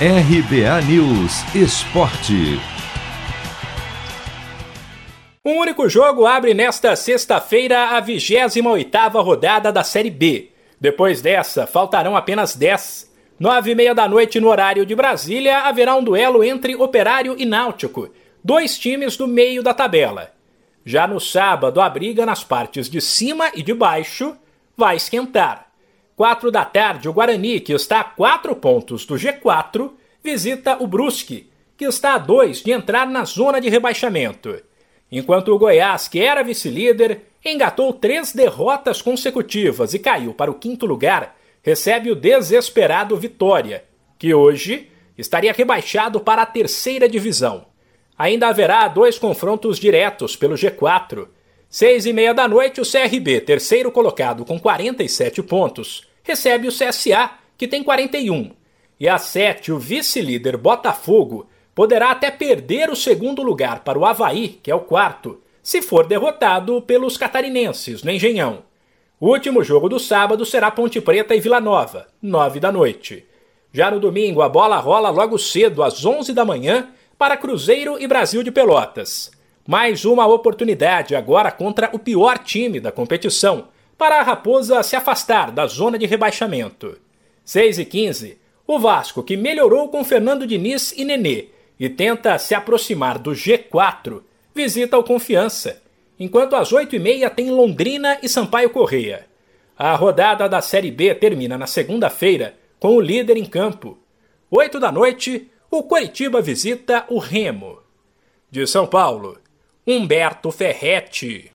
RBA News Esporte. Um único jogo abre nesta sexta-feira a 28ª rodada da Série B. Depois dessa, faltarão apenas 10. Nove e meia da noite no horário de Brasília, haverá um duelo entre Operário e Náutico, dois times do meio da tabela. Já no sábado, a briga nas partes de cima e de baixo vai esquentar. Quatro da tarde, o Guarani, que está a quatro pontos do G4, visita o Brusque, que está a dois de entrar na zona de rebaixamento. Enquanto o Goiás, que era vice-líder, engatou três derrotas consecutivas e caiu para o quinto lugar, recebe o desesperado Vitória, que hoje estaria rebaixado para a terceira divisão. Ainda haverá dois confrontos diretos pelo G4, Seis e meia da noite, o CRB, terceiro colocado com 47 pontos, recebe o CSA, que tem 41. E às sete, o vice-líder Botafogo poderá até perder o segundo lugar para o Havaí, que é o quarto, se for derrotado pelos catarinenses no Engenhão. O último jogo do sábado será Ponte Preta e Vila Nova, nove da noite. Já no domingo, a bola rola logo cedo, às onze da manhã, para Cruzeiro e Brasil de Pelotas. Mais uma oportunidade agora contra o pior time da competição, para a Raposa se afastar da zona de rebaixamento. 6 e 15, o Vasco, que melhorou com Fernando Diniz e Nenê e tenta se aproximar do G4, visita o Confiança, enquanto às 8 e meia tem Londrina e Sampaio Correia. A rodada da Série B termina na segunda-feira com o líder em campo. 8 da noite, o Coritiba visita o Remo. De São Paulo, Humberto Ferretti.